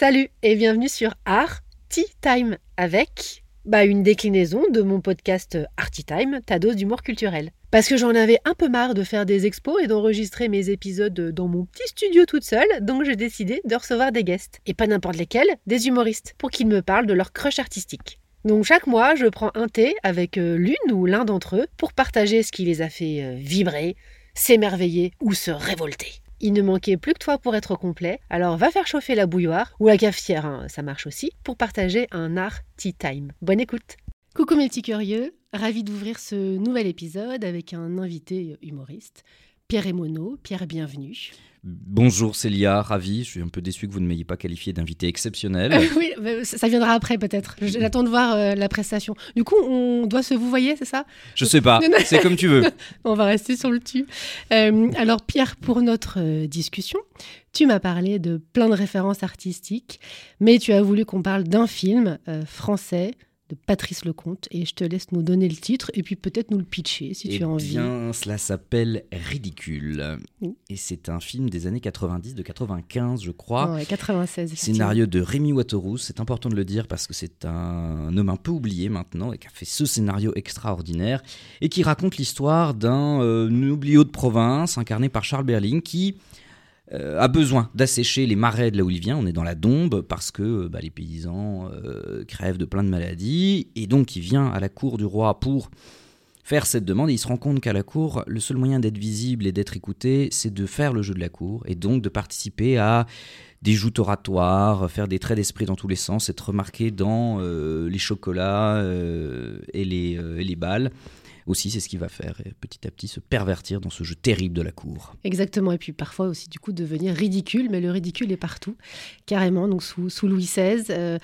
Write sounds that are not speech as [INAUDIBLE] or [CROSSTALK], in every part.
Salut et bienvenue sur Art Tea Time avec bah, une déclinaison de mon podcast Arty Time, ta dose d'humour culturel. Parce que j'en avais un peu marre de faire des expos et d'enregistrer mes épisodes dans mon petit studio toute seule, donc j'ai décidé de recevoir des guests. Et pas n'importe lesquels, des humoristes, pour qu'ils me parlent de leur crush artistique. Donc chaque mois, je prends un thé avec euh, l'une ou l'un d'entre eux pour partager ce qui les a fait euh, vibrer, s'émerveiller ou se révolter. Il ne manquait plus que toi pour être complet, alors va faire chauffer la bouilloire ou la cafetière, hein, ça marche aussi, pour partager un art tea time. Bonne écoute. Coucou mes petits curieux, ravi d'ouvrir ce nouvel épisode avec un invité humoriste, Pierre Emono. Pierre, bienvenue. Bonjour Célia, ravi. Je suis un peu déçu que vous ne m'ayez pas qualifié d'invité exceptionnel. [LAUGHS] oui, ça viendra après peut-être. J'attends de voir euh, la prestation. Du coup, on doit se vous voyez, c'est ça? Je sais pas, c'est comme tu veux. [LAUGHS] on va rester sur le tu. Euh, alors Pierre, pour notre euh, discussion, tu m'as parlé de plein de références artistiques, mais tu as voulu qu'on parle d'un film français de Patrice Lecomte et je te laisse nous donner le titre et puis peut-être nous le pitcher si tu as envie. Eh bien, cela s'appelle Ridicule et c'est un film des années 90, de 95 je crois. Ouais, 96. Scénario de Rémi Waterhouse, c'est important de le dire parce que c'est un homme un peu oublié maintenant et qui a fait ce scénario extraordinaire et qui raconte l'histoire d'un euh, de province incarné par Charles Berling qui a besoin d'assécher les marais de là où il vient. On est dans la Dombe parce que euh, bah, les paysans euh, crèvent de plein de maladies. Et donc il vient à la cour du roi pour faire cette demande. Et il se rend compte qu'à la cour, le seul moyen d'être visible et d'être écouté, c'est de faire le jeu de la cour. Et donc de participer à des joutes oratoires, faire des traits d'esprit dans tous les sens, être remarqué dans les chocolats et les balles aussi, c'est ce qui va faire petit à petit se pervertir dans ce jeu terrible de la cour. Exactement, et puis parfois aussi du coup devenir ridicule, mais le ridicule est partout, carrément. Donc sous, sous Louis XVI, euh,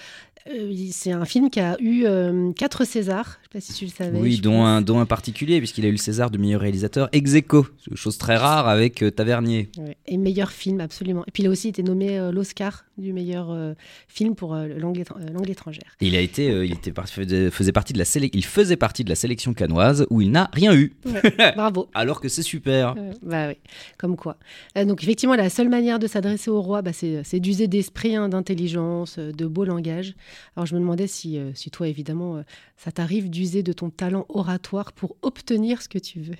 c'est un film qui a eu euh, quatre Césars, sais pas si tu le savais. Oui, dont un, dont un particulier, puisqu'il a eu le César de meilleur réalisateur ex aequo, chose très rare avec euh, Tavernier. Et meilleur film, absolument. Et puis il a aussi été nommé l'Oscar du meilleur film pour langue, étrangère. il a été, il était faisait partie de la il faisait partie de la sélection canoise où il n'a rien eu. [LAUGHS] bravo. Alors que c'est super. bah oui, comme quoi. donc effectivement, la seule manière de s'adresser au roi, bah, c'est d'user d'esprit, hein, d'intelligence, de beau langage. Alors je me demandais si, euh, si toi, évidemment, euh, ça t'arrive d'user de ton talent oratoire pour obtenir ce que tu veux.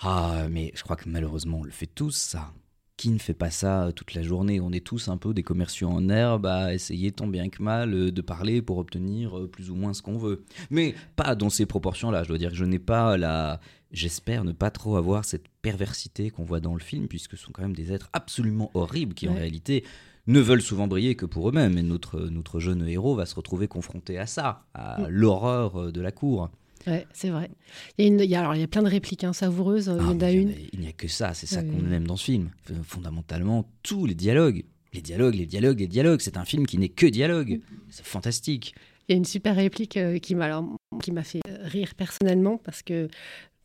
Ah, mais je crois que malheureusement, on le fait tous, ça. Qui ne fait pas ça toute la journée? On est tous un peu des commerciaux en herbe à essayer tant bien que mal euh, de parler pour obtenir plus ou moins ce qu'on veut. Mais pas dans ces proportions-là. Je dois dire que je n'ai pas la... J'espère ne pas trop avoir cette perversité qu'on voit dans le film, puisque ce sont quand même des êtres absolument horribles qui, en réalité, ne veulent souvent briller que pour eux-mêmes. Et notre, notre jeune héros va se retrouver confronté à ça, à mm. l'horreur euh, de la cour. Ouais, c'est vrai. Il y, a une, il, y a, alors, il y a plein de répliques hein, savoureuses. Euh, il y en a ah, une. Il n'y a que ça, c'est ça qu'on aime dans ce film. Fondamentalement, tous les dialogues. Les dialogues, les dialogues, les dialogues. C'est un film qui n'est que dialogue. C'est fantastique. Il y a une super réplique euh, qui m'a qui m'a fait rire personnellement parce que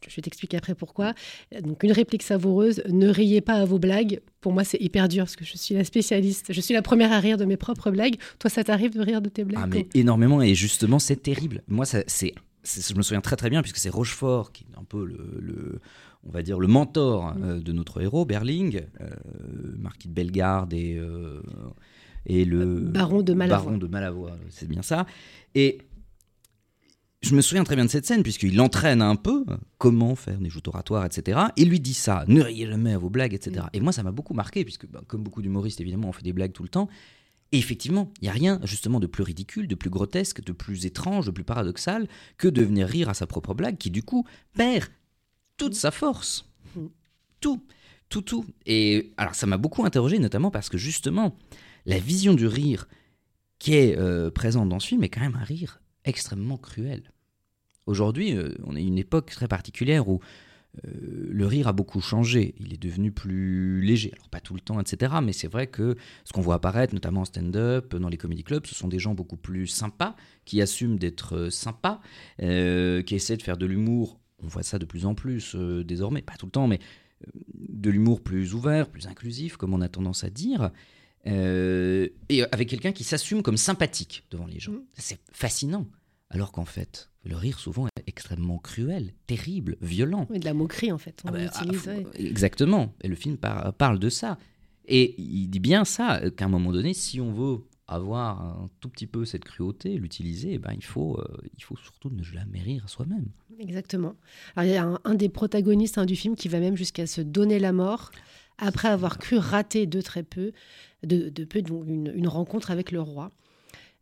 je vais t'expliquer après pourquoi. Donc une réplique savoureuse, ne riez pas à vos blagues. Pour moi, c'est hyper dur parce que je suis la spécialiste. Je suis la première à rire de mes propres blagues. Toi, ça t'arrive de rire de tes blagues Ah mais énormément et justement, c'est terrible. Moi, ça, c'est, je me souviens très très bien puisque c'est Rochefort qui est un peu le, on va dire le mentor mm. euh, de notre héros, Berling, euh, marquis de Bellegarde et euh, et le baron de Malavoie. Baron de Malavoie, c'est bien ça. Et je me souviens très bien de cette scène, puisqu'il l'entraîne un peu, comment faire des joutes oratoires, etc. Et lui dit ça, ne riez jamais à vos blagues, etc. Mm. Et moi, ça m'a beaucoup marqué, puisque bah, comme beaucoup d'humoristes, évidemment, on fait des blagues tout le temps. Et effectivement, il n'y a rien justement de plus ridicule, de plus grotesque, de plus étrange, de plus paradoxal que de venir rire à sa propre blague, qui du coup perd toute sa force. Mm. Tout, tout, tout. Et alors ça m'a beaucoup interrogé, notamment parce que justement, la vision du rire qui est euh, présente dans ce film est quand même un rire extrêmement cruel. Aujourd'hui, euh, on est une époque très particulière où euh, le rire a beaucoup changé. Il est devenu plus léger. Alors, pas tout le temps, etc. Mais c'est vrai que ce qu'on voit apparaître, notamment en stand-up, dans les comedy clubs, ce sont des gens beaucoup plus sympas, qui assument d'être euh, sympas, qui essaient de faire de l'humour. On voit ça de plus en plus désormais, pas tout le temps, mais de l'humour plus ouvert, plus inclusif, comme on a tendance à dire. et avec quelqu'un qui s'assume comme sympathique devant les gens. Mmh. C'est fascinant. Alors qu'en fait, le rire souvent est extrêmement cruel, terrible, violent. Et de la moquerie en fait. Ah bah, ah, exactement. Et le film parle de ça. Et il dit bien ça, euh, qu'à un moment donné, si on veut avoir un tout petit peu cette cruauté, l'utiliser, eh ben, il, faut, euh, il faut surtout ne jamais rire à soi-même. Exactement. Alors, il y a un, un des protagonistes hein, du film qui va même jusqu'à se donner la mort après avoir cru rater de très peu, de, de peu donc une, une rencontre avec le roi.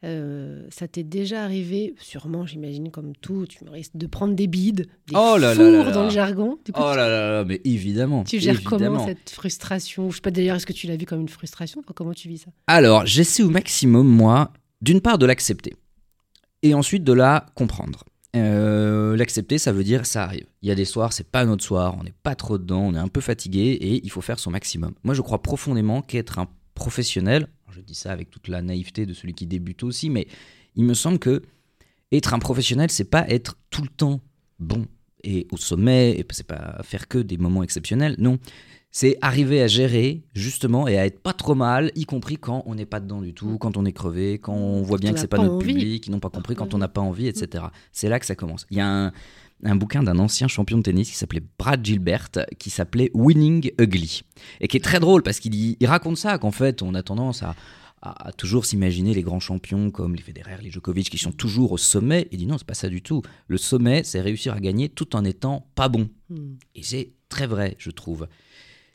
Euh, ça t'est déjà arrivé, sûrement, j'imagine, comme tout, tu risques de prendre des bides, des Oh là fours là là. dans le jargon. Du coup, Oh là là là, mais évidemment. tu gères évidemment. comment cette frustration? Je sais pas d'ailleurs, est-ce que tu l'as vu comme une frustration? Enfin, Comment tu vis ça? Alors, j'essaie au maximum, moi, d'une part de l'accepter et ensuite de la comprendre. Euh, l'accepter, ça veut dire ça arrive. Il y a des soirs, c'est pas notre soir, on n'est pas trop dedans, on est un peu fatigué et il faut faire son maximum. Moi, je crois profondément qu'être un professionnel, je dis ça avec toute la naïveté de celui qui débute aussi, mais il me semble que être un professionnel, c'est pas être tout le temps bon et au sommet, et c'est pas faire que des moments exceptionnels, non. C'est arriver à gérer justement et à être pas trop mal, y compris quand on n'est pas dedans du tout, quand on est crevé, quand on voit bien on que c'est pas pas notre envie. public, qu'ils n'ont pas compris quand on n'a pas envie, etc. C'est là que ça commence. Il y a un, un bouquin d'un ancien champion de tennis qui s'appelait Brad Gilbert, qui s'appelait Winning Ugly, et qui est très drôle parce qu'il il raconte ça, qu'en fait on a tendance à, à- à toujours s'imaginer les grands champions comme les Federer, les Djokovic, qui sont toujours au sommet. Il dit non, c'est pas ça du tout. Le sommet, c'est réussir à gagner tout en étant pas bon. Hmm. Et c'est très vrai, je trouve.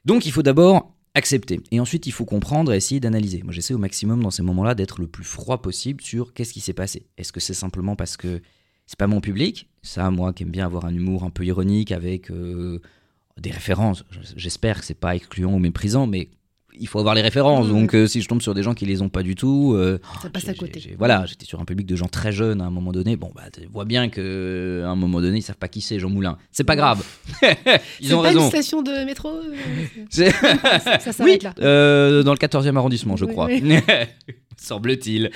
Donc il faut d'abord accepter. Et ensuite, il faut comprendre et essayer d'analyser. Moi, j'essaie au maximum dans ces moments-là d'être le plus froid possible sur qu'est-ce qui s'est passé. Est-ce que c'est simplement parce que c'est pas mon public Ça, moi qui aime bien avoir un humour un peu ironique avec euh, des références, j'espère que c'est pas excluant ou méprisant, mais il faut avoir les références. Mhm. Donc euh, si je tombe sur des gens qui les ont pas du tout, euh, Ça passe j'ai- à côté. voilà, j'étais sur un public de gens très jeunes à un moment donné. Bon, bah, tu vois bien que à un moment donné, ils savent pas qui c'est Jean Moulin. C'est pas grave. [LAUGHS] ils C'est ont pas raison. une station de métro euh, [LAUGHS] Ça, ça oui, s'arrête là. euh, dans le 14e arrondissement, je Oui, crois. oui. [LAUGHS] Semble-t-il.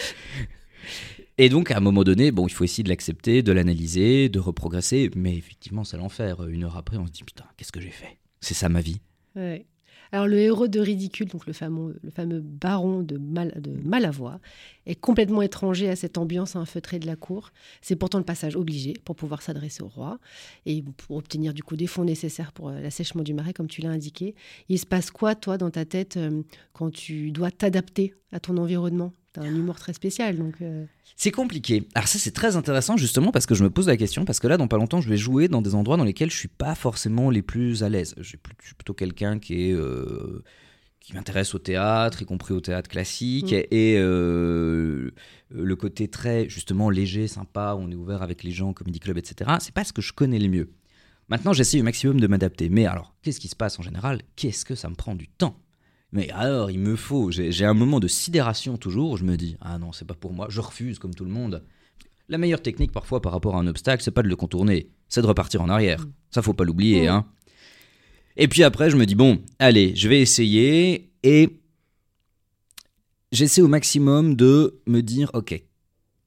Et donc, à un moment donné, bon, il faut essayer de l'accepter, de l'analyser, de reprogresser. Mais effectivement, c'est l'enfer. Une heure après, on se dit Putain, qu'est-ce que j'ai fait? C'est ça ma vie. Ouais. Alors le héros de Ridicule, donc le fameux, le fameux baron de, Mal, Malavoie, est complètement étranger à cette ambiance un feutrée de la cour. C'est pourtant le passage obligé pour pouvoir s'adresser au roi et pour obtenir du coup des fonds nécessaires pour euh, l'assèchement du marais, comme tu l'as indiqué. Il se passe quoi, toi, dans ta tête, euh, quand tu dois t'adapter à ton environnement? Tu as un humour très spécial, donc... euh, C'est compliqué. Alors ça c'est très intéressant justement parce que je me pose la question parce que là dans pas longtemps je vais jouer dans des endroits dans lesquels je suis pas forcément les plus à l'aise. Je suis plutôt quelqu'un qui est euh, qui m'intéresse au théâtre, y compris au théâtre classique Mm. et euh, le côté très justement léger, sympa, on est ouvert avec les gens, comédie club, etc. C'est pas ce que je connais le mieux. Maintenant j'essaie au maximum de m'adapter. Mais alors qu'est-ce qui se passe en général? Qu'est-ce que ça me prend du temps? Mais alors, il me faut. J'ai un moment de sidération toujours où je me dis Ah non, c'est pas pour moi, je refuse comme tout le monde. La meilleure technique parfois par rapport à un obstacle, c'est pas de le contourner, c'est de repartir en arrière. Mm. Ça, faut pas l'oublier. Mm. Hein. Et puis après, je me dis Bon, allez, je vais essayer. Et j'essaie au maximum de me dire Ok,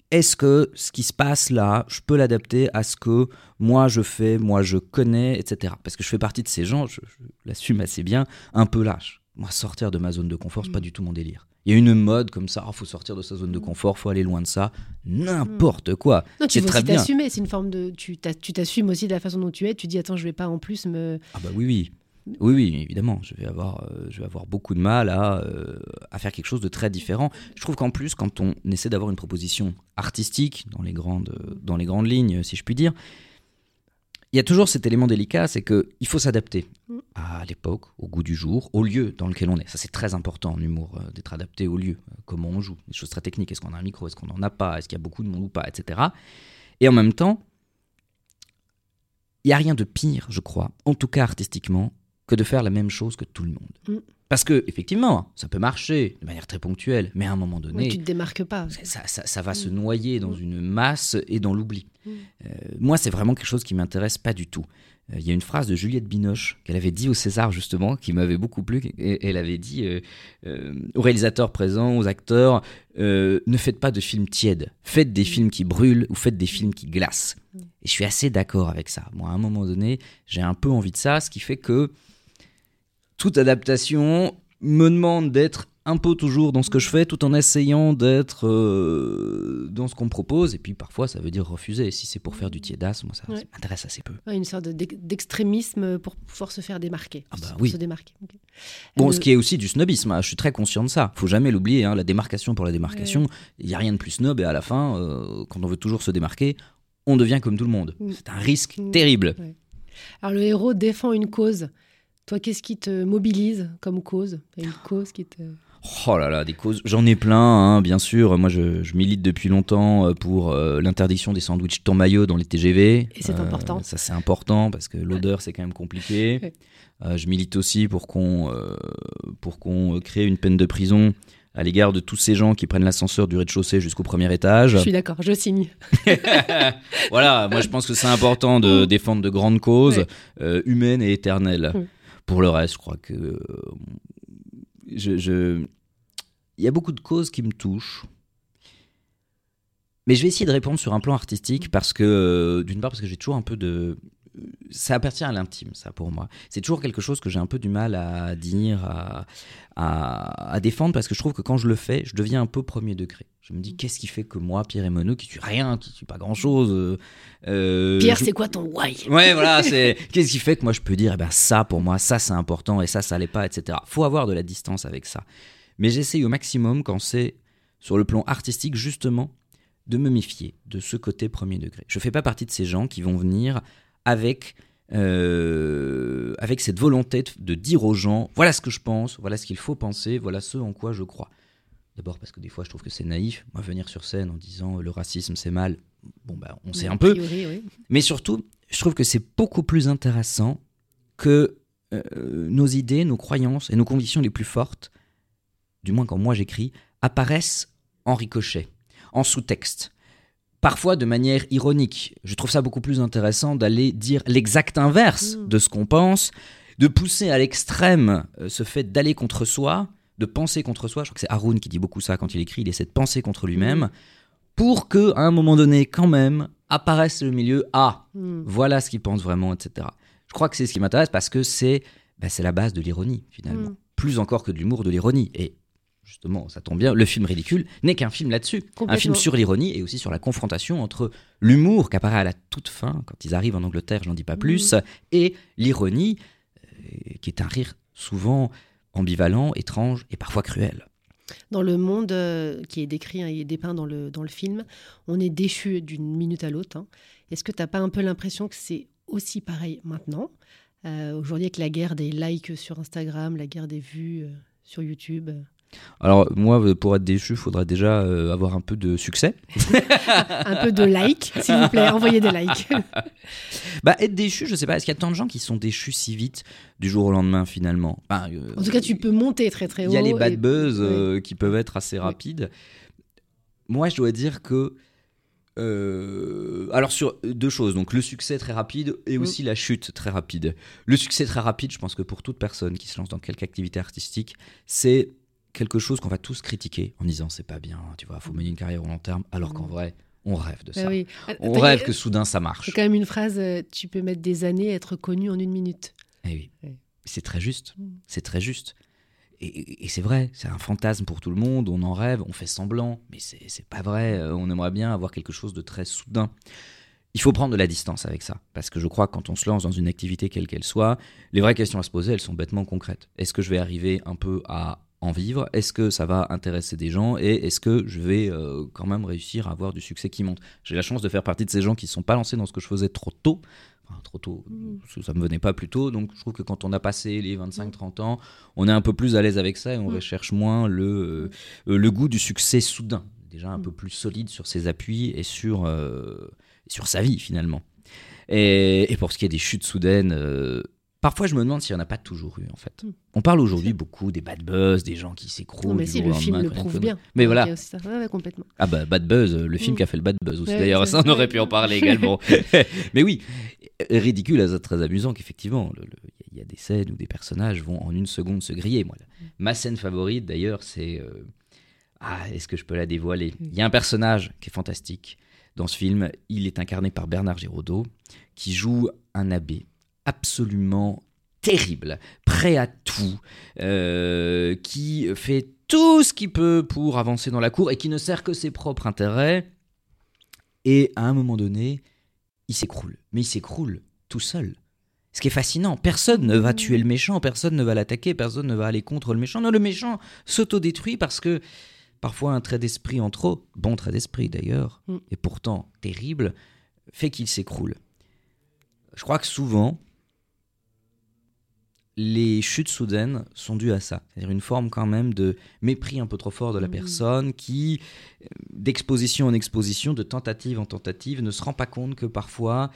est-ce que ce qui se passe là, je peux l'adapter à ce que moi je fais, moi je connais, etc. Parce que je fais partie de ces gens, je, je l'assume assez bien, un peu lâche. Moi, sortir de ma zone de confort, c'est pas Mm. du tout mon délire. Il y a une mode comme ça, il faut sortir de sa zone de confort, faut aller loin de ça, n'importe quoi. Non, tu veux très aussi t'assumer, c'est une forme de... Tu t'assumes aussi de la façon dont tu es, tu dis, attends, je vais pas en plus me... Ah bah oui, oui. Oui, oui, évidemment, je vais avoir, euh, je vais avoir beaucoup de mal à, euh, à faire quelque chose de très différent. Je trouve qu'en plus, quand on essaie d'avoir une proposition artistique dans les grandes, dans les grandes lignes, si je puis dire, il y a toujours cet élément délicat, c'est que il faut s'adapter Mm. à l'époque, au goût du jour, au lieu dans lequel on est. Ça, c'est très important en humour, euh, d'être adapté au lieu, euh, comment on joue, des choses très techniques. Est-ce qu'on a un micro, est-ce qu'on n'en a pas, est-ce qu'il y a beaucoup de monde ou pas, etc. Et en même temps, il n'y a rien de pire, je crois, en tout cas artistiquement, que de faire la même chose que tout le monde. Mm. Parce que, effectivement, ça peut marcher de manière très ponctuelle, mais à un moment donné, Ouais, tu te démarques pas. ça, ça- ça va se Mm. noyer dans Mm. une masse et dans l'oubli. Mm. Euh, moi, c'est vraiment quelque chose qui m'intéresse pas du tout. Euh, Il y a une phrase de Juliette Binoche qu'elle avait dit au César, justement, qui m'avait beaucoup plu. Et elle avait dit euh, aux réalisateurs présents, aux acteurs, ne faites pas de films tièdes. Faites des films qui brûlent ou faites des films qui glacent. Et je suis assez d'accord avec ça. Moi, à un moment donné, j'ai un peu envie de ça, ce qui fait que toute adaptation me demande d'être un peu toujours dans ce que je fais tout en essayant d'être euh, dans ce qu'on me propose. Et puis parfois, ça veut dire refuser. Si c'est pour faire du tiédas, moi, ça, Ouais. ça m'intéresse assez peu. Ouais, une sorte de- d'ex- d'extrémisme pour pouvoir se faire démarquer. Ah bah oui. Se démarquer. Bon, Le- ce qui est aussi du snobisme, hein, je suis très conscient de ça. Faut jamais l'oublier, hein, la démarcation pour la démarcation. Il y a rien de plus snob et à la fin, euh, quand on veut toujours se démarquer, on devient comme tout le monde. Mm. C'est un risque Mm. terrible. Alors le héros défend une cause. Toi, qu'est-ce qui te mobilise comme cause? Une cause qui te... Oh là là, des causes. J'en ai plein, hein, bien sûr. Moi, je, je milite depuis longtemps euh, pour euh, l'interdiction des sandwichs ton maillot dans les TGV. Et c'est Euh, important. Ça, c'est important parce que l'odeur, c'est quand même compliqué. Ouais. Euh, je milite aussi pour qu'on pour qu'on crée une peine de prison à l'égard de tous ces gens qui prennent l'ascenseur du rez-de-chaussée jusqu'au premier étage. Je suis d'accord, je signe. [LAUGHS] voilà, moi je pense que c'est important de défendre de grandes causes euh, humaines et éternelles. Pour le reste, je crois que euh, il y a beaucoup de causes qui me touchent. Mais je vais essayer de répondre sur un plan artistique parce que, euh, d'une part, parce que j'ai toujours un peu de. Ça appartient à l'intime, ça, pour moi. C'est toujours quelque chose que j'ai un peu du mal à dire, à, à, à défendre, parce que je trouve que quand je le fais, je deviens un peu premier degré. Je me dis, qu'est-ce qui fait que moi, Pierre Emmanuel, qui suis rien, qui suis pas grand-chose. euh, euh, Pierre, je- c'est quoi ton why? Ouais, voilà, c'est [LAUGHS] qu'est-ce qui fait que moi je peux dire, eh ben ça pour moi, ça c'est important et ça ça l'est pas, etc. Faut avoir de la distance avec ça. Mais j'essaye au maximum quand c'est sur le plan artistique justement de me méfier de ce côté premier degré. Je fais pas partie de ces gens qui vont venir avec euh, avec cette volonté de, de dire aux gens, voilà ce que je pense, voilà ce qu'il faut penser, voilà ce en quoi je crois. D'abord parce que des fois je trouve que c'est naïf, moi venir sur scène en disant le racisme c'est mal, bon bah on sait un peu, priori, oui. mais surtout, je trouve que c'est beaucoup plus intéressant que euh, nos idées, nos croyances et nos convictions les plus fortes, du moins quand moi j'écris, apparaissent en ricochet, en sous-texte. Parfois de manière ironique. Je trouve ça beaucoup plus intéressant d'aller dire l'exact inverse Mm. de ce qu'on pense, de pousser à l'extrême euh, ce fait d'aller contre soi, de penser contre soi. Je crois que c'est Haroun qui dit beaucoup ça quand il écrit. Il essaie de penser contre lui-même pour que, à un moment donné, quand même, apparaisse le milieu. Ah, Hmm. voilà ce qu'il pense vraiment, etc. Je crois que c'est ce qui m'intéresse parce que c'est bah, c'est la base de l'ironie, finalement. Mm. Plus encore que de l'humour, de l'ironie. Et justement, ça tombe bien, le film ridicule n'est qu'un film là-dessus. Un film sur l'ironie et aussi sur la confrontation entre l'humour qui apparaît à la toute fin, quand ils arrivent en Angleterre, je n'en dis pas plus, Mm. et l'ironie, euh, qui est un rire souvent ambivalent, étrange et parfois cruel. Dans le monde euh, qui est décrit hein, et dépeint dans le, dans le film, on est déchu d'une minute à l'autre. hein. Est-ce que tu n'as pas un peu l'impression que c'est aussi pareil maintenant Euh, Aujourd'hui, avec la guerre des likes sur Instagram, la guerre des vues sur YouTube. Alors moi, euh, pour être déchu, il faudrait déjà euh, avoir un peu de succès. [LAUGHS] un peu de likes, s'il vous plaît, envoyez des likes. [LAUGHS] Bah être déchu, je sais pas, est-ce qu'il y a tant de gens qui sont déchus si vite du jour au lendemain finalement? Euh, En tout cas, tu peux monter très très haut. Il y a les bad et- buzz qui peuvent être assez rapides. Moi, je dois dire que. euh, alors, sur deux choses. Donc, le succès très rapide et Mm. aussi la chute très rapide. Le succès très rapide, je pense que pour toute personne qui se lance dans quelque activité artistique, c'est quelque chose qu'on va tous critiquer en disant c'est pas bien, tu vois, faut mener une carrière au long terme, alors qu'en Mm. vrai, on rêve de Ah ça. oui. On rêve que soudain ça marche. C'est quand même une phrase, euh, tu peux mettre des années à être connu en une minute. Eh oui. C'est très juste. Mm. C'est très juste. Et, et- et c'est vrai, c'est un fantasme pour tout le monde, on en rêve, on fait semblant, mais c'est c'est pas vrai. euh, On aimerait bien avoir quelque chose de très soudain. Il faut prendre de la distance avec ça, parce que je crois que quand on se lance dans une activité quelle qu'elle soit, les vraies questions à se poser, elles sont bêtement concrètes. Est-ce que je vais arriver un peu à en vivre Est-ce que ça va intéresser des gens Et est-ce que je vais euh, quand même réussir à avoir du succès qui monte? J'ai la chance de faire partie de ces gens qui ne sont pas lancés dans ce que je faisais trop tôt. Enfin, trop tôt, parce que ça me venait pas plus tôt. Donc je trouve que quand on a passé les 25-30 ans, on est un peu plus à l'aise avec ça et on Mhm. recherche moins le, euh, le goût du succès soudain. Déjà un peu plus solide sur ses appuis et sur, euh, sur sa vie finalement. Et, et pour ce qui est des chutes soudaines, parfois je me demande s'il n'y en a pas toujours eu en fait. Mhm. On parle aujourd'hui beaucoup des bad buzz, des gens qui s'écroulent. Mais si, le film le prouve bien. Mais voilà. ça. Ouais, ouais, complètement. Ah bah Bad Buzz, le film Mm. qui a fait le Bad Buzz aussi. Ouais, D'ailleurs, ça on aurait pu en parler [LAUGHS] également. [LAUGHS] Mais oui, ridicule, très amusant qu'effectivement, il y a des scènes où des personnages vont en une seconde se griller. Moi, la- ma scène favorite d'ailleurs, c'est euh, ah, est-ce que je peux la dévoiler? Il y a un personnage qui est fantastique dans ce film. Il est incarné par Bernard Giraudot, qui joue un abbé absolument terrible, prêt à tout, euh, qui fait tout ce qu'il peut pour avancer dans la cour et qui ne sert que ses propres intérêts. Et à un moment donné, il s'écroule. Mais il s'écroule tout seul. Ce qui est fascinant, personne ne va tuer le méchant, personne ne va l'attaquer, personne ne va aller contre le méchant. Non, le méchant s'autodétruit parce que parfois un trait d'esprit en trop, bon trait d'esprit d'ailleurs, Mm. et pourtant terrible, fait qu'il s'écroule. Je crois que souvent, les chutes soudaines sont dues à ça. C'est-à-dire une forme quand même de mépris un peu trop fort de la Mm. personne qui, euh, d'exposition en exposition, de tentative en tentative, ne se rend pas compte que parfois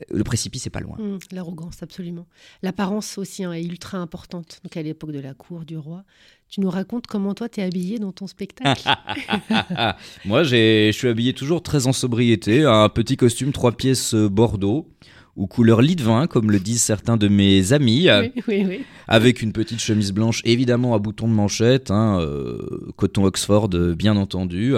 euh, le précipice est pas loin. Hum, L'arrogance, absolument. L'apparence aussi hein, est ultra importante. Donc à l'époque de la cour du roi, tu nous racontes comment toi t'es habillé dans ton spectacle? [LAUGHS] Moi, je suis habillé toujours très en sobriété, un petit costume trois pièces euh, bordeaux ou couleur lit de vin, comme le disent certains de mes amis, oui, oui, oui. avec une petite chemise blanche, évidemment à boutons de manchette, hein, euh, coton Oxford, bien entendu.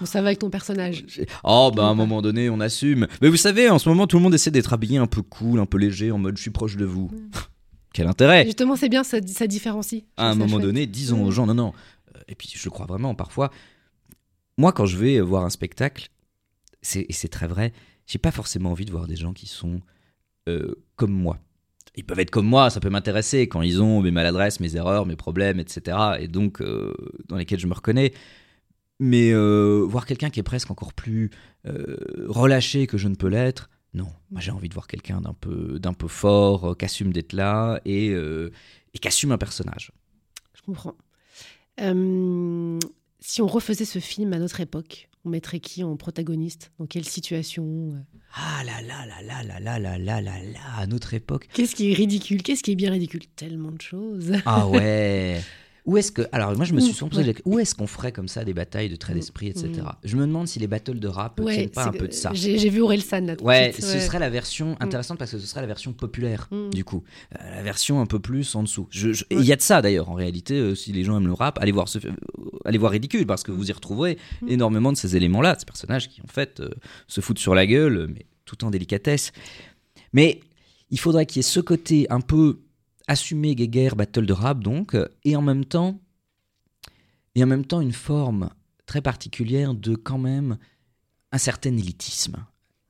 Bon, ça va avec ton personnage. Oh, bah à un moment donné, on assume. Mais vous savez, en ce moment, tout le monde essaie d'être habillé un peu cool, un peu léger, en mode je suis proche de vous. [LAUGHS] Quel intérêt Justement, c'est bien, ça, ça différencie. À un moment chouette. donné, disons aux gens, non, non. Euh, Et puis, je le crois vraiment, parfois, moi, quand je vais voir un spectacle, et c'est très vrai, j'ai pas forcément envie de voir des gens qui sont euh, comme moi. Ils peuvent être comme moi, ça peut m'intéresser quand ils ont mes maladresses, mes erreurs, mes problèmes, etc. Et donc, euh, dans lesquels je me reconnais. Mais euh, voir quelqu'un qui est presque encore plus relâché que je ne peux l'être, non. Moi, j'ai envie de voir quelqu'un d'un peu, d'un peu fort, qui assume d'être là et, et qui assume un personnage. Je comprends. Si on refaisait ce film à notre époque, on mettrait qui en protagoniste? Dans quelle situation Ah là là là là là là là là là là, à notre époque. Qu'est-ce qui est ridicule? Qu'est-ce qui est bien ridicule? Tellement de choses. Ah ouais. [LAUGHS] Où est-ce que alors moi je me suis Ouh, souvent posé où est-ce qu'on ferait comme ça des batailles de traits d'esprit etc. Mm. Je me demande si les battles de rap Ouais, tiennent pas un peu de ça. J'ai vu Orelsan là. Ouais, ce serait la version intéressante parce que ce serait la version populaire du coup, Euh, la version un peu plus en dessous. Il y a de ça d'ailleurs en réalité. euh, si les gens aiment le rap, allez voir ce, euh, allez voir ridicule parce que vous y retrouverez énormément de ces éléments-là, ces personnages qui en fait se foutent sur la gueule, mais tout en délicatesse. Mais il faudrait qu'il y ait ce côté un peu assumé guéguerre battle de rap donc, et en même temps, et en même temps une forme très particulière de quand même un certain élitisme.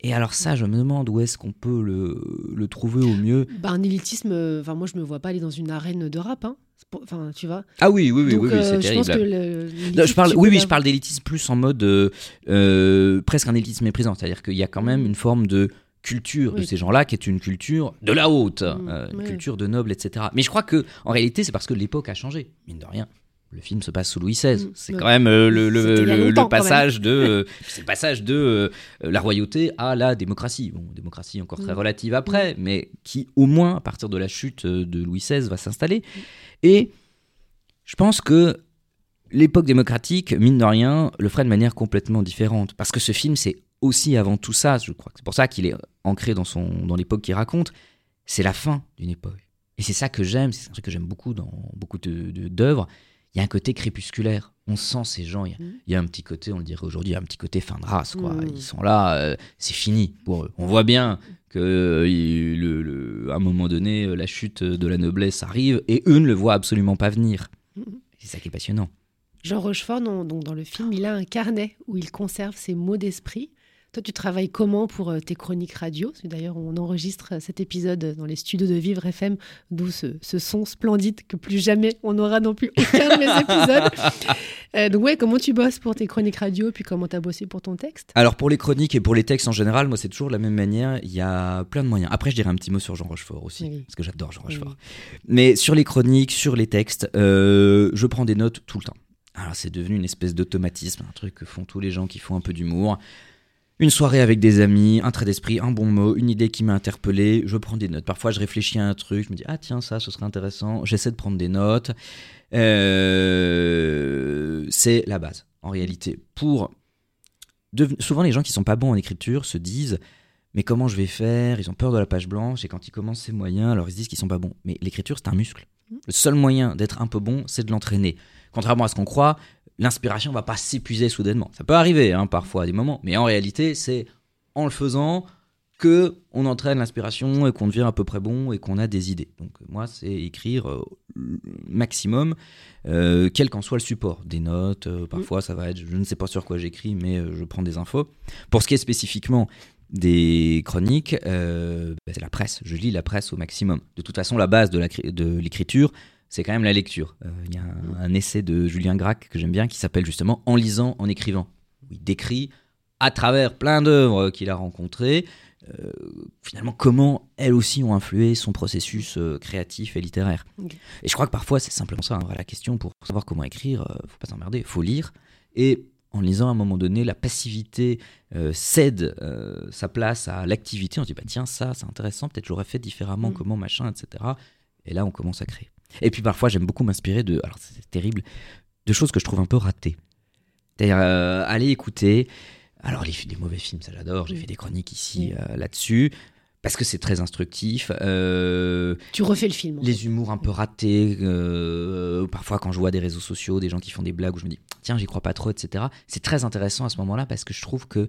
Et alors ça, je me demande où est-ce qu'on peut le, le trouver au mieux. Bah, un élitisme, euh, enfin moi je me vois pas aller dans une arène de rap, hein. Enfin tu vois. Ah oui, oui, oui, Donc oui, oui, euh, c'est je pense que terrible. le, Non, l'élitisme, je parle, oui, oui, je parle d'élitisme plus en mode euh, presque un élitisme méprisant. C'est-à-dire qu'il y a quand même une forme de culture de ces gens-là qui est une culture de la haute, Mm, euh, une culture de noble, etc. Mais je crois que en réalité, c'est parce que l'époque a changé. Mine de rien. Le film se passe sous Louis XVI. Mm, C'est quand même euh, le, passage de, [LAUGHS] euh, c'est le passage de la royauté à la démocratie. Bon, démocratie encore très Mm. relative après, mais qui au moins à partir de la chute euh, de Louis XVI va s'installer. Et je pense que l'époque démocratique, mine de rien, le ferait de manière complètement différente. Parce que ce film, c'est aussi avant tout ça, je crois. que C'est pour ça qu'il est ancré dans, son, dans l'époque qu'il raconte. C'est la fin d'une époque. Et c'est ça que j'aime, c'est un truc que j'aime beaucoup dans beaucoup de, de- d'œuvres. Il y a un côté crépusculaire. On sent ces gens. Il y a, il y a un petit côté, on le dirait aujourd'hui, il y a un petit côté fin de race. Quoi. Mhm. Ils sont là, euh, c'est fini pour eux. On voit bien que euh, il- le- le- à un moment donné, euh, la chute de la noblesse arrive et eux ne le voient absolument pas venir. Mhm. C'est ça qui est passionnant. Jean Rochefort, donc dans le film, il a un carnet où il conserve ses mots d'esprit. Toi, tu travailles comment pour euh, tes chroniques radio? D'ailleurs, on enregistre euh, cet épisode dans les studios de Vivre FM, d'où ce, ce son splendide que plus jamais on n'aura non plus aucun de mes [LAUGHS] épisodes. Euh, donc ouais, comment tu bosses pour tes chroniques radio, puis comment tu as bossé pour ton texte? Alors pour les chroniques et pour les textes en général, moi c'est toujours de la même manière. Il y a plein de moyens. Après, je dirais un petit mot sur Jean Rochefort aussi, Oui. parce que j'adore Jean Oui. Rochefort. Mais sur les chroniques, sur les textes, euh, je prends des notes tout le temps. Alors c'est devenu une espèce d'automatisme, un truc que font tous les gens qui font un peu d'humour. Une soirée avec des amis, un trait d'esprit, un bon mot, une idée qui m'a interpellé, je prends des notes. Parfois je réfléchis à un truc, je me dis ah tiens ça ce serait intéressant, j'essaie de prendre des notes. Euh, c'est la base en réalité. Pour souvent les gens qui sont pas bons en écriture se disent mais comment je vais faire? Ils ont peur de la page blanche et quand ils commencent c'est moyen, alors ils se disent qu'ils sont pas bons. Mais l'écriture c'est un muscle. Le seul moyen d'être un peu bon, c'est de l'entraîner. Contrairement à ce qu'on croit, l'inspiration va pas s'épuiser soudainement. Ça peut arriver hein, parfois à des moments, mais en réalité c'est en le faisant que on entraîne l'inspiration et qu'on devient à peu près bon et qu'on a des idées. Donc moi, c'est écrire euh, maximum, euh, quel qu'en soit le support. Des notes, euh, parfois ça va être, je ne sais pas sur quoi j'écris, mais euh, je prends des infos. Pour ce qui est spécifiquement des chroniques, bah, c'est la presse. Je lis la presse au maximum. De toute façon, la base de l'écriture, c'est quand même la lecture. Euh, Il y a un, un essai de Julien Gracq que j'aime bien qui s'appelle justement En lisant, en écrivant. Où il décrit à travers plein d'œuvres qu'il a rencontrées, euh, finalement comment elles aussi ont influé son processus euh, créatif et littéraire. Et je crois que parfois c'est simplement ça, hein, la question pour savoir comment écrire, faut pas s'emmerder, faut lire. Et en lisant à un moment donné, la passivité euh, cède euh, sa place à l'activité. On se dit bah tiens ça c'est intéressant, peut-être j'aurais fait différemment, Mm. comment machin, etc. Et là on commence à créer. Et puis parfois j'aime beaucoup m'inspirer de, alors c'est terrible, de choses que je trouve un peu ratées. C'est-à-dire euh, aller écouter. Alors, les, des mauvais films, ça j'adore. J'ai fait des chroniques ici euh, là-dessus. Parce que c'est très instructif. Euh, Tu refais le film. les humours un peu ratés. euh, parfois, quand je vois des réseaux sociaux, des gens qui font des blagues où je me dis, tiens, j'y crois pas trop, etc. C'est très intéressant à ce moment-là parce que je trouve que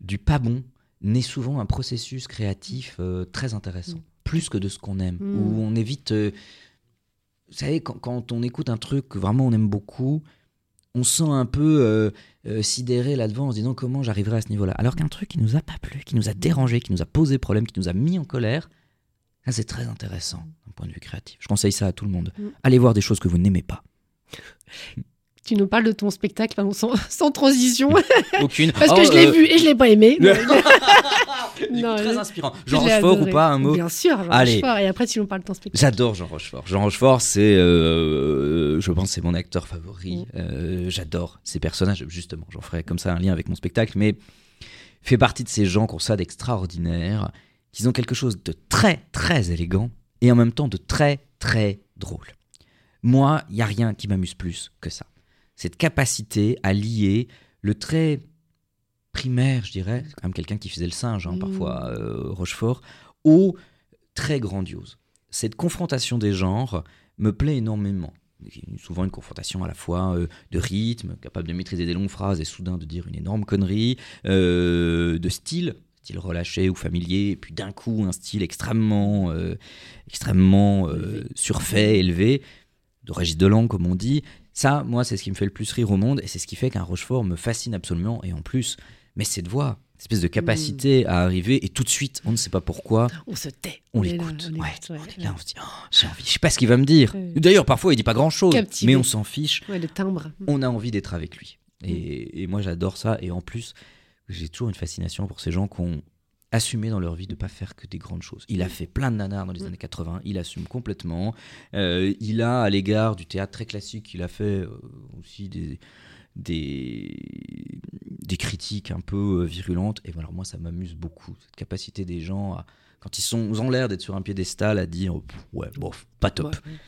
du pas bon naît souvent un processus créatif euh, très intéressant. Mm. Plus que de ce qu'on aime. Mm. Où on évite. Vous savez, quand, quand on écoute un truc que vraiment on aime beaucoup, on se sent un peu euh, euh, sidéré là-devant en se disant comment j'arriverai à ce niveau-là. Alors qu'un truc qui nous a pas plu, qui nous a dérangé, qui nous a posé problème, qui nous a mis en colère, c'est très intéressant d'un point de vue créatif. Je conseille ça à tout le monde. Mm. Allez voir des choses que vous n'aimez pas. [LAUGHS] Tu nous parles de ton spectacle pardon, sans, [LAUGHS] sans transition, [LAUGHS] Aucune. parce que Oh, je l'ai euh, vu et je l'ai pas aimé. [LAUGHS] Non, coup, très je- inspirant. Je Jean l'ai Rochefort adoré. ou pas un mot Bien sûr, Jean Allez. Rochefort. Et après, tu nous parles de ton spectacle. J'adore Jean Rochefort. Jean Rochefort, c'est, euh, je pense, c'est mon acteur favori. Mm. Euh, J'adore ces personnages. Justement, j'en ferai comme ça un lien avec mon spectacle, mais fait partie de ces gens qui ont ça d'extraordinaire, qui ont quelque chose de très, très élégant et en même temps de très, très drôle. Moi, il y a rien qui m'amuse plus que ça. Cette capacité à lier le très primaire, je dirais, c'est quand même quelqu'un qui faisait le singe, hein, Mm. parfois, euh, Rochefort, au très grandiose. Cette confrontation des genres me plaît énormément. Souvent une confrontation à la fois euh, de rythme, capable de maîtriser des longues phrases et soudain de dire une énorme connerie, euh, de style, style relâché ou familier, et puis d'un coup un style extrêmement, extrêmement Élevé. surfait, élevé, de Régis Delang comme on dit. Ça, moi, c'est ce qui me fait le plus rire au monde et c'est ce qui fait qu'un Rochefort me fascine absolument. Et en plus, mais cette voix, cette espèce de capacité à arriver et tout de suite, on ne sait pas pourquoi, On se tait. on l'écoute. Ouais, là, on se dit, oh, j'ai envie, je sais pas ce qu'il va me dire. D'ailleurs, parfois, il dit pas grand chose, Captivé. mais on s'en fiche. Le timbre. On a envie d'être avec lui. Et, et moi, j'adore ça. Et en plus, j'ai toujours une fascination pour ces gens qui ont assumé dans leur vie de pas faire que des grandes choses. Il a fait plein de nanars dans les années 80, il assume complètement. Euh, il a, à l'égard du théâtre très classique, il a fait euh, aussi des, des, des critiques un peu euh, virulentes. Et alors moi, ça m'amuse beaucoup, cette capacité des gens à, quand ils, sont, ont l'air d'être sur un piédestal, à dire oh, ouais, bof, pas top. Ouais, ouais.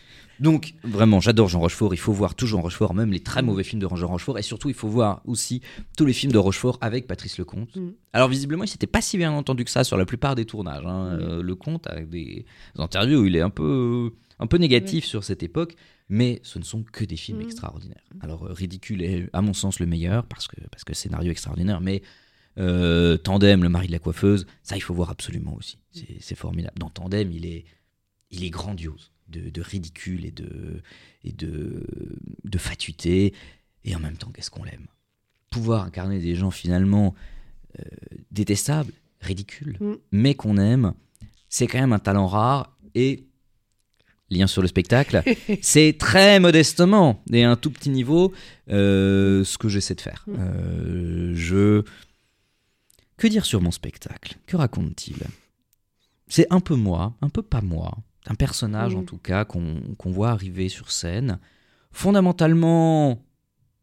Donc, vraiment, j'adore Jean Rochefort. Il faut voir tout Jean Rochefort, même les très mauvais films de Jean Rochefort. Et surtout, il faut voir aussi tous les films de Rochefort avec Patrice Lecomte. Mm. Alors, visiblement, il s'était pas si bien entendu que ça sur la plupart des tournages. hein. Mm. Euh, Lecomte a des interviews où il est un peu, un peu négatif sur cette époque. Mais ce ne sont que des films Mm. extraordinaires. Alors, euh, Ridicule est, à mon sens, le meilleur parce que, parce que scénario extraordinaire. Mais euh, Tandem, le mari de la coiffeuse, ça, il faut voir absolument aussi. C'est formidable. Dans Tandem, il est, il est grandiose de, de ridicule et de, et de, de fatuité. Et en même temps, qu'est-ce qu'on l'aime? Pouvoir incarner des gens finalement euh, détestables, ridicules, Mm. mais qu'on aime, c'est quand même un talent rare. Et, lien sur le spectacle, [LAUGHS] c'est très modestement et à un tout petit niveau euh, ce que j'essaie de faire. Mm. Euh, je. Que dire sur mon spectacle? Que raconte-t-il? C'est un peu moi, un peu pas moi, un personnage Mm. en tout cas qu'on qu'on voit arriver sur scène, fondamentalement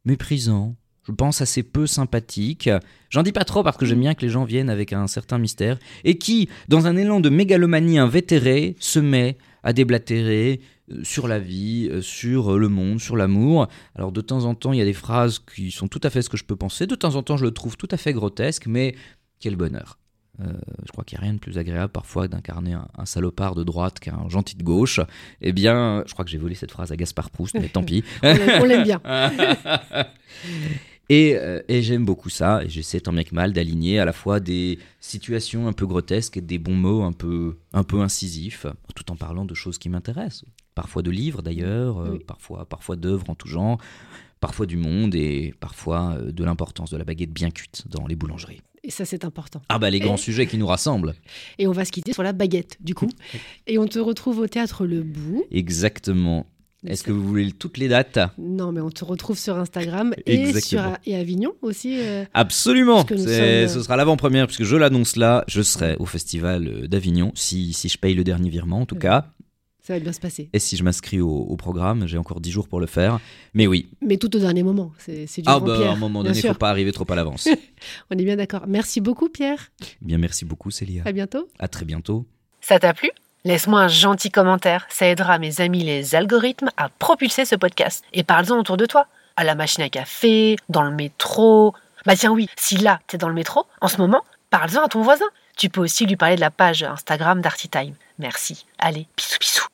méprisant, je pense assez peu sympathique. J'en dis pas trop parce que j'aime bien que les gens viennent avec un certain mystère, et qui, dans un élan de mégalomanie invétérée, se met à déblatérer euh, sur la vie, euh, sur euh, le monde, sur l'amour. Alors de temps en temps, il y a des phrases qui sont tout à fait ce que je peux penser, de temps en temps, je le trouve tout à fait grotesque, mais quel bonheur. Euh, je crois qu'il n'y a rien de plus agréable parfois d'incarner un, un salopard de droite qu'un gentil de gauche. Eh bien, je crois que j'ai volé cette phrase à Gaspard Proust, mais tant pis. [LAUGHS] On l'aime- bien. [LAUGHS] Et, euh, et j'aime beaucoup ça, et j'essaie tant bien que mal d'aligner à la fois des situations un peu grotesques et des bons mots un peu, un peu incisifs, tout en parlant de choses qui m'intéressent. Parfois de livres d'ailleurs, euh, parfois, parfois d'œuvres en tout genre, parfois du monde et parfois de l'importance de la baguette bien cuite dans les boulangeries. Et ça, c'est important. Ah bah les Et- grands sujets qui nous rassemblent. Et on va se quitter sur la baguette, du coup. Et on te retrouve au théâtre Le Bout. Exactement. Est-ce que vous voulez toutes les dates? Non, mais on te retrouve sur Instagram et, Exactement. sur, et Avignon aussi. euh, Absolument. Sommes- Ce sera l'avant-première puisque je l'annonce là. Je serai au festival euh, d'Avignon si, si je paye le dernier virement en tout Ouais. cas. Ça va bien se passer. Et si je m'inscris au, au programme, j'ai encore 10 jours pour le faire. Mais oui. Mais tout au dernier moment. C'est du Ah bah à un moment donné, il faut sûr. pas arriver trop à l'avance. [LAUGHS] On est bien d'accord. Merci beaucoup, Pierre. Bien merci beaucoup Célia. À bientôt. À très bientôt. Ça t'a plu? Laisse-moi un gentil commentaire, ça aidera mes amis les algorithmes à propulser ce podcast. Et parle-en autour de toi, à la machine à café, dans le métro. Bah tiens oui, si là t'es dans le métro, en ce moment, parle-en à ton voisin. Tu peux aussi lui parler de la page Instagram d'Artitime. Merci. Allez, bisous bisous.